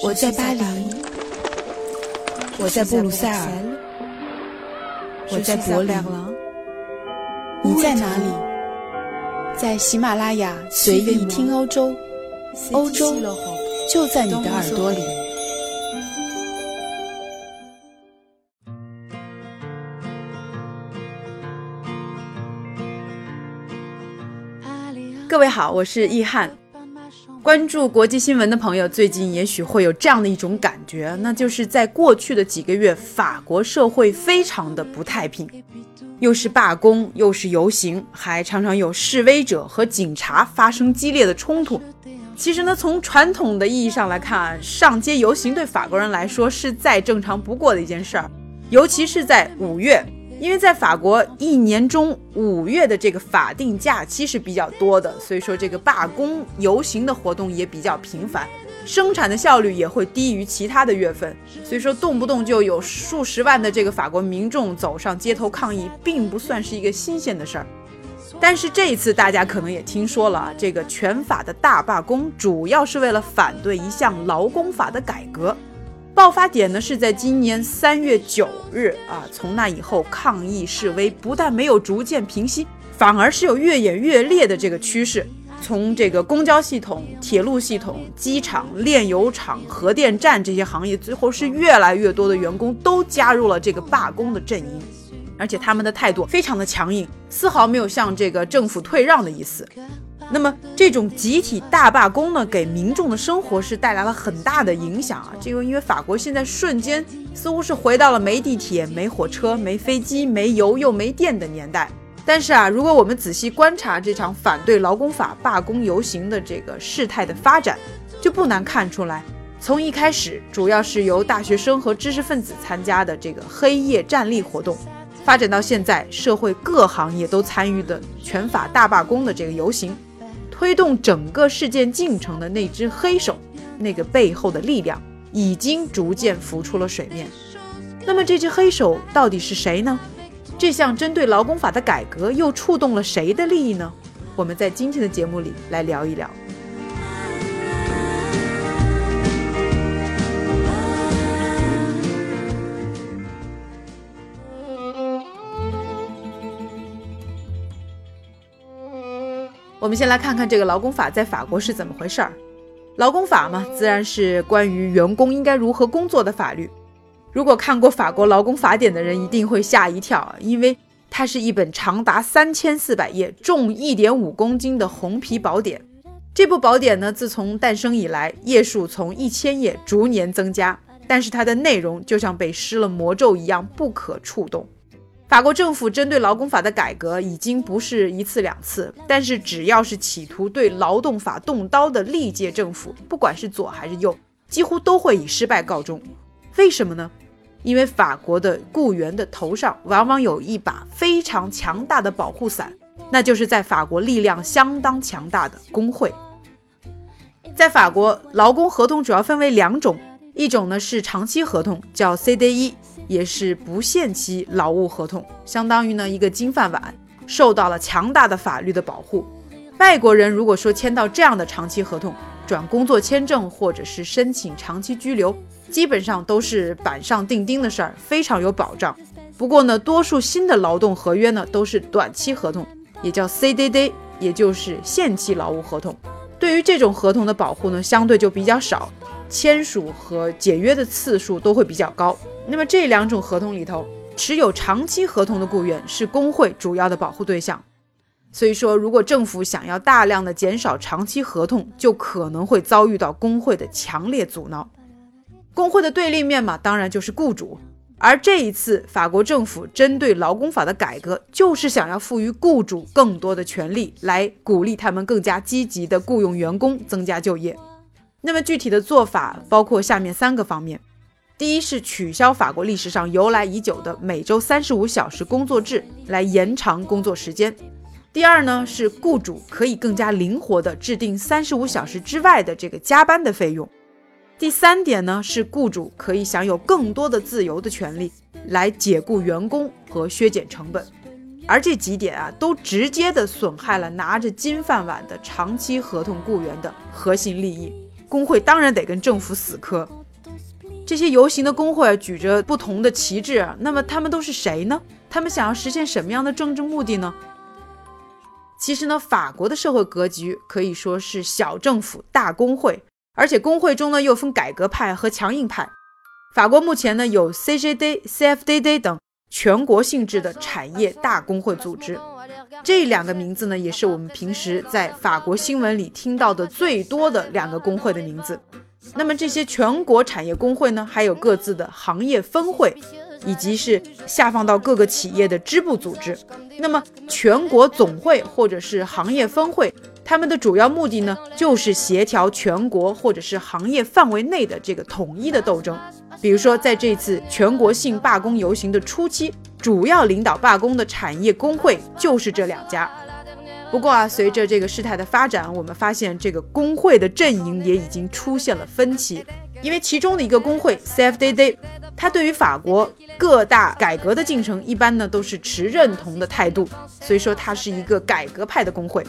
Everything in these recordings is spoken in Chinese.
我在巴黎，我在布鲁塞尔，我在柏林，你在哪里？在喜马拉雅随意听欧洲，欧洲就在你的耳朵里。各位好，我是易翰。关注国际新闻的朋友，最近也许会有这样的一种感觉，那就是在过去的几个月，法国社会非常的不太平，又是罢工，又是游行，还常常有示威者和警察发生激烈的冲突。其实呢，从传统的意义上来看，上街游行对法国人来说是再正常不过的一件事儿，尤其是在五月。因为在法国一年中五月的这个法定假期是比较多的，所以说这个罢工游行的活动也比较频繁，生产的效率也会低于其他的月份，所以说动不动就有数十万的这个法国民众走上街头抗议，并不算是一个新鲜的事儿。但是这一次大家可能也听说了，这个全法的大罢工主要是为了反对一项劳工法的改革。爆发点呢是在今年三月九日啊，从那以后抗议示威不但没有逐渐平息，反而是有越演越烈的这个趋势。从这个公交系统、铁路系统、机场、炼油厂、核电站这些行业，最后是越来越多的员工都加入了这个罢工的阵营，而且他们的态度非常的强硬，丝毫没有向这个政府退让的意思。那么这种集体大罢工呢，给民众的生活是带来了很大的影响啊。这个因为法国现在瞬间似乎是回到了没地铁、没火车、没飞机、没油又没电的年代。但是啊，如果我们仔细观察这场反对劳工法罢工游行的这个事态的发展，就不难看出来，从一开始主要是由大学生和知识分子参加的这个黑夜站立活动，发展到现在社会各行业都参与的全法大罢工的这个游行。推动整个事件进程的那只黑手，那个背后的力量已经逐渐浮出了水面。那么这只黑手到底是谁呢？这项针对劳工法的改革又触动了谁的利益呢？我们在今天的节目里来聊一聊。我们先来看看这个劳工法在法国是怎么回事儿。劳工法嘛，自然是关于员工应该如何工作的法律。如果看过法国劳工法典的人一定会吓一跳，因为它是一本长达三千四百页、重一点五公斤的红皮宝典。这部宝典呢，自从诞生以来，页数从一千页逐年增加，但是它的内容就像被施了魔咒一样不可触动。法国政府针对劳工法的改革已经不是一次两次，但是只要是企图对劳动法动刀的历届政府，不管是左还是右，几乎都会以失败告终。为什么呢？因为法国的雇员的头上往往有一把非常强大的保护伞，那就是在法国力量相当强大的工会。在法国，劳工合同主要分为两种，一种呢是长期合同，叫 CDE。也是不限期劳务合同，相当于呢一个金饭碗，受到了强大的法律的保护。外国人如果说签到这样的长期合同，转工作签证或者是申请长期居留，基本上都是板上钉钉的事儿，非常有保障。不过呢，多数新的劳动合约呢都是短期合同，也叫 CDD，也就是限期劳务合同。对于这种合同的保护呢，相对就比较少，签署和解约的次数都会比较高。那么这两种合同里头，持有长期合同的雇员是工会主要的保护对象。所以说，如果政府想要大量的减少长期合同，就可能会遭遇到工会的强烈阻挠。工会的对立面嘛，当然就是雇主。而这一次，法国政府针对劳工法的改革，就是想要赋予雇主更多的权利，来鼓励他们更加积极的雇佣员工，增加就业。那么具体的做法包括下面三个方面。第一是取消法国历史上由来已久的每周三十五小时工作制，来延长工作时间。第二呢是雇主可以更加灵活地制定三十五小时之外的这个加班的费用。第三点呢是雇主可以享有更多的自由的权利，来解雇员工和削减成本。而这几点啊都直接的损害了拿着金饭碗的长期合同雇员的核心利益。工会当然得跟政府死磕。这些游行的工会举着不同的旗帜，那么他们都是谁呢？他们想要实现什么样的政治目的呢？其实呢，法国的社会格局可以说是小政府大工会，而且工会中呢又分改革派和强硬派。法国目前呢有 CGD、CFDD 等全国性质的产业大工会组织，这两个名字呢也是我们平时在法国新闻里听到的最多的两个工会的名字。那么这些全国产业工会呢，还有各自的行业分会。以及是下放到各个企业的支部组织，那么全国总会或者是行业分会，他们的主要目的呢，就是协调全国或者是行业范围内的这个统一的斗争。比如说，在这次全国性罢工游行的初期，主要领导罢工的产业工会就是这两家。不过啊，随着这个事态的发展，我们发现这个工会的阵营也已经出现了分歧，因为其中的一个工会 CFDD。它对于法国各大改革的进程，一般呢都是持认同的态度，所以说它是一个改革派的工会。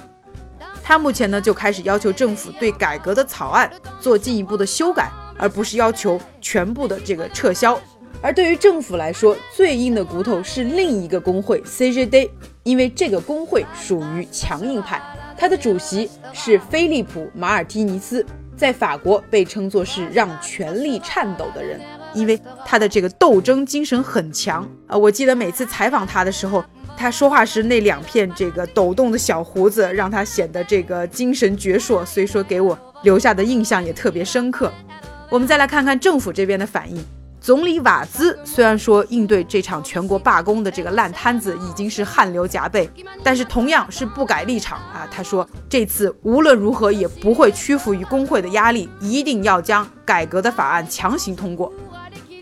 它目前呢就开始要求政府对改革的草案做进一步的修改，而不是要求全部的这个撤销。而对于政府来说，最硬的骨头是另一个工会 CGD，因为这个工会属于强硬派，他的主席是菲利普·马尔蒂尼斯，在法国被称作是让权力颤抖的人。因为他的这个斗争精神很强啊！我记得每次采访他的时候，他说话时那两片这个抖动的小胡子，让他显得这个精神矍铄，所以说给我留下的印象也特别深刻。我们再来看看政府这边的反应。总理瓦兹虽然说应对这场全国罢工的这个烂摊子已经是汗流浃背，但是同样是不改立场啊。他说这次无论如何也不会屈服于工会的压力，一定要将改革的法案强行通过。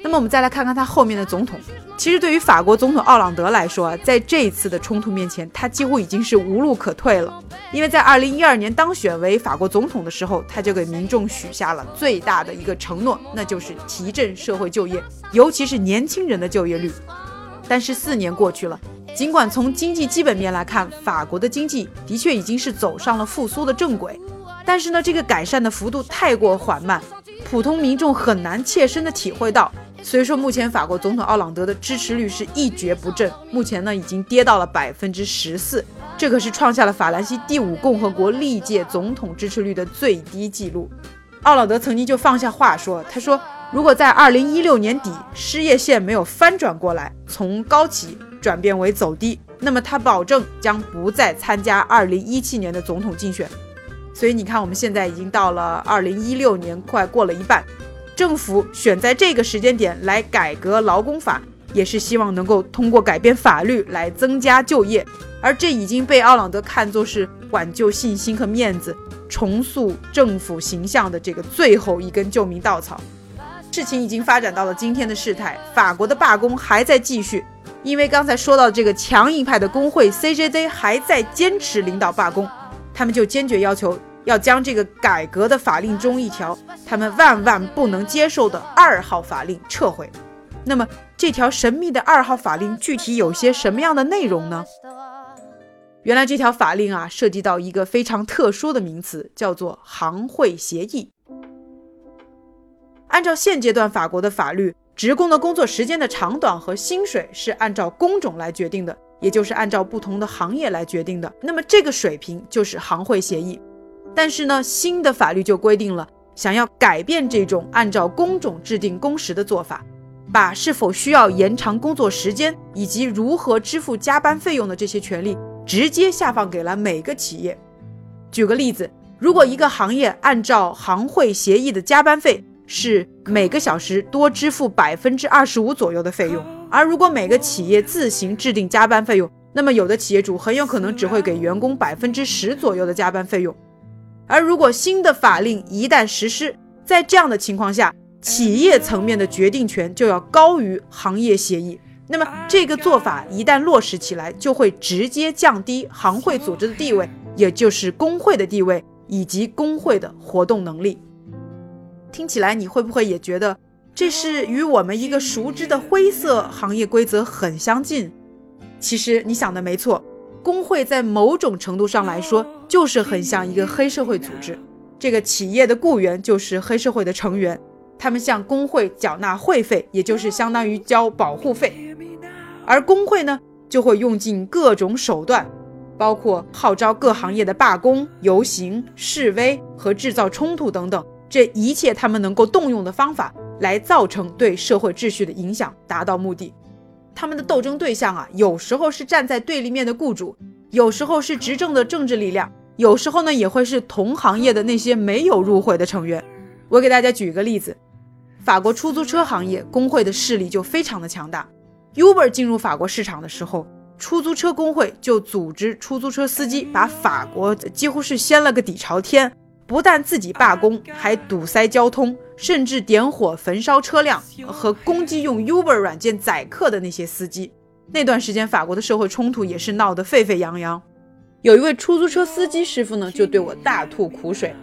那么我们再来看看他后面的总统。其实对于法国总统奥朗德来说，在这一次的冲突面前，他几乎已经是无路可退了。因为在二零一二年当选为法国总统的时候，他就给民众许下了最大的一个承诺，那就是提振社会就业，尤其是年轻人的就业率。但是四年过去了，尽管从经济基本面来看，法国的经济的确已经是走上了复苏的正轨，但是呢，这个改善的幅度太过缓慢，普通民众很难切身的体会到。所以说，目前法国总统奥朗德的支持率是一蹶不振，目前呢已经跌到了百分之十四，这可是创下了法兰西第五共和国历届总统支持率的最低纪录。奥朗德曾经就放下话说：“他说，如果在二零一六年底失业线没有翻转过来，从高起转变为走低，那么他保证将不再参加二零一七年的总统竞选。”所以你看，我们现在已经到了二零一六年，快过了一半。政府选在这个时间点来改革劳工法，也是希望能够通过改变法律来增加就业，而这已经被奥朗德看作是挽救信心和面子、重塑政府形象的这个最后一根救命稻草。事情已经发展到了今天的事态，法国的罢工还在继续，因为刚才说到这个强硬派的工会 CJD 还在坚持领导罢工，他们就坚决要求。要将这个改革的法令中一条他们万万不能接受的二号法令撤回。那么这条神秘的二号法令具体有些什么样的内容呢？原来这条法令啊，涉及到一个非常特殊的名词，叫做行会协议。按照现阶段法国的法律，职工的工作时间的长短和薪水是按照工种来决定的，也就是按照不同的行业来决定的。那么这个水平就是行会协议。但是呢，新的法律就规定了，想要改变这种按照工种制定工时的做法，把是否需要延长工作时间以及如何支付加班费用的这些权利，直接下放给了每个企业。举个例子，如果一个行业按照行会协议的加班费是每个小时多支付百分之二十五左右的费用，而如果每个企业自行制定加班费用，那么有的企业主很有可能只会给员工百分之十左右的加班费用。而如果新的法令一旦实施，在这样的情况下，企业层面的决定权就要高于行业协议。那么这个做法一旦落实起来，就会直接降低行会组织的地位，也就是工会的地位以及工会的活动能力。听起来你会不会也觉得这是与我们一个熟知的灰色行业规则很相近？其实你想的没错。工会在某种程度上来说，就是很像一个黑社会组织。这个企业的雇员就是黑社会的成员，他们向工会缴纳会费，也就是相当于交保护费，而工会呢就会用尽各种手段，包括号召各行业的罢工、游行、示威和制造冲突等等，这一切他们能够动用的方法，来造成对社会秩序的影响，达到目的。他们的斗争对象啊，有时候是站在对立面的雇主，有时候是执政的政治力量。有时候呢，也会是同行业的那些没有入会的成员。我给大家举一个例子，法国出租车行业工会的势力就非常的强大。Uber 进入法国市场的时候，出租车工会就组织出租车司机把法国几乎是掀了个底朝天，不但自己罢工，还堵塞交通，甚至点火焚烧车辆和攻击用 Uber 软件载客的那些司机。那段时间，法国的社会冲突也是闹得沸沸扬扬。有一位出租车司机师傅呢，就对我大吐苦水。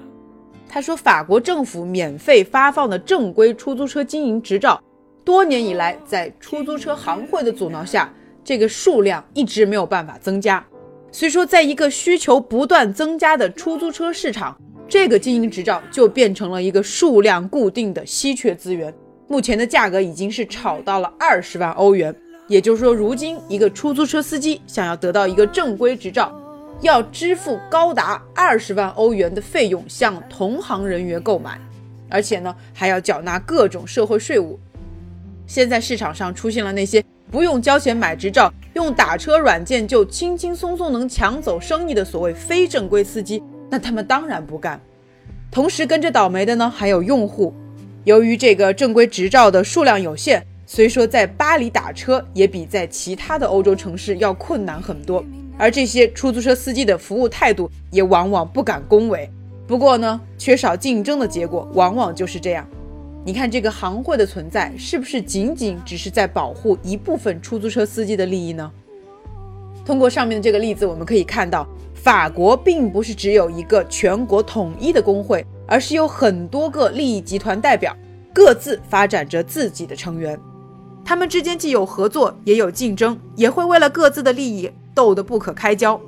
他说，法国政府免费发放的正规出租车经营执照，多年以来在出租车行会的阻挠下，这个数量一直没有办法增加。所以说，在一个需求不断增加的出租车市场，这个经营执照就变成了一个数量固定的稀缺资源。目前的价格已经是炒到了二十万欧元，也就是说，如今一个出租车司机想要得到一个正规执照。要支付高达二十万欧元的费用向同行人员购买，而且呢还要缴纳各种社会税务。现在市场上出现了那些不用交钱买执照，用打车软件就轻轻松松能抢走生意的所谓非正规司机，那他们当然不干。同时跟着倒霉的呢还有用户，由于这个正规执照的数量有限，所以说在巴黎打车也比在其他的欧洲城市要困难很多。而这些出租车司机的服务态度也往往不敢恭维。不过呢，缺少竞争的结果往往就是这样。你看，这个行会的存在是不是仅仅只是在保护一部分出租车司机的利益呢？通过上面的这个例子，我们可以看到，法国并不是只有一个全国统一的工会，而是有很多个利益集团代表，各自发展着自己的成员。他们之间既有合作，也有竞争，也会为了各自的利益。斗得不可开交，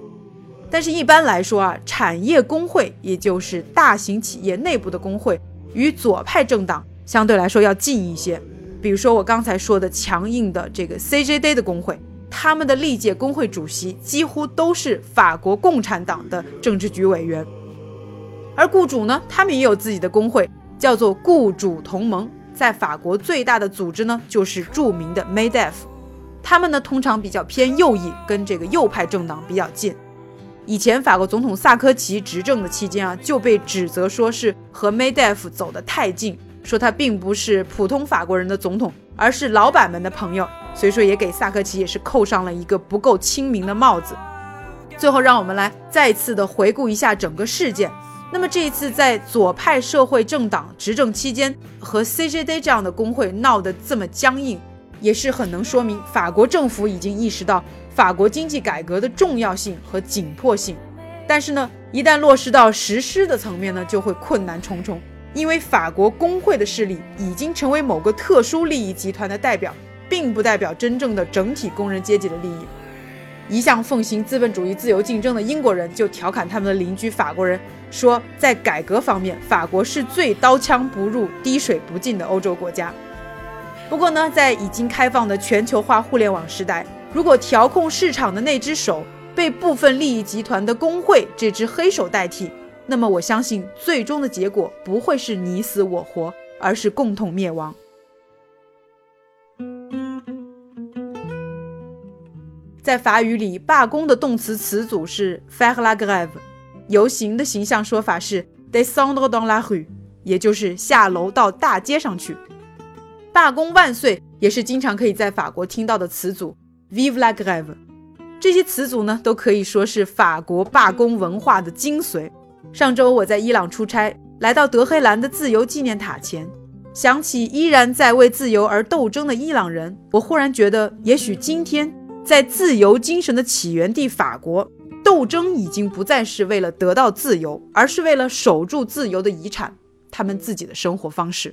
但是，一般来说啊，产业工会，也就是大型企业内部的工会，与左派政党相对来说要近一些。比如说，我刚才说的强硬的这个 CJD 的工会，他们的历届工会主席几乎都是法国共产党的政治局委员。而雇主呢，他们也有自己的工会，叫做雇主同盟。在法国最大的组织呢，就是著名的 Medef。他们呢，通常比较偏右翼，跟这个右派政党比较近。以前法国总统萨科齐执政的期间啊，就被指责说是和 Medef 走得太近，说他并不是普通法国人的总统，而是老板们的朋友，所以说也给萨科齐也是扣上了一个不够亲民的帽子。最后，让我们来再次的回顾一下整个事件。那么这一次在左派社会政党执政期间，和 CJD 这样的工会闹得这么僵硬。也是很能说明法国政府已经意识到法国经济改革的重要性和紧迫性，但是呢，一旦落实到实施的层面呢，就会困难重重。因为法国工会的势力已经成为某个特殊利益集团的代表，并不代表真正的整体工人阶级的利益。一向奉行资本主义自由竞争的英国人就调侃他们的邻居法国人说，在改革方面，法国是最刀枪不入、滴水不进的欧洲国家。不过呢，在已经开放的全球化互联网时代，如果调控市场的那只手被部分利益集团的工会这只黑手代替，那么我相信最终的结果不会是你死我活，而是共同灭亡。在法语里，罢工的动词词组是 faire la grève，游行的形象说法是 descendre dans la rue，也就是下楼到大街上去。罢工万岁也是经常可以在法国听到的词组，Vive la grève。这些词组呢，都可以说是法国罢工文化的精髓。上周我在伊朗出差，来到德黑兰的自由纪念塔前，想起依然在为自由而斗争的伊朗人，我忽然觉得，也许今天在自由精神的起源地法国，斗争已经不再是为了得到自由，而是为了守住自由的遗产，他们自己的生活方式。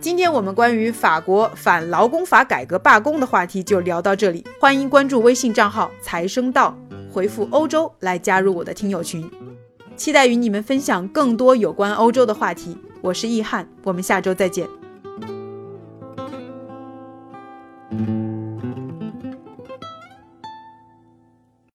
今天我们关于法国反劳工法改革罢工的话题就聊到这里，欢迎关注微信账号财生道，回复欧洲来加入我的听友群。期待与你们分享更多有关欧洲的话题。我是易翰，我们下周再见。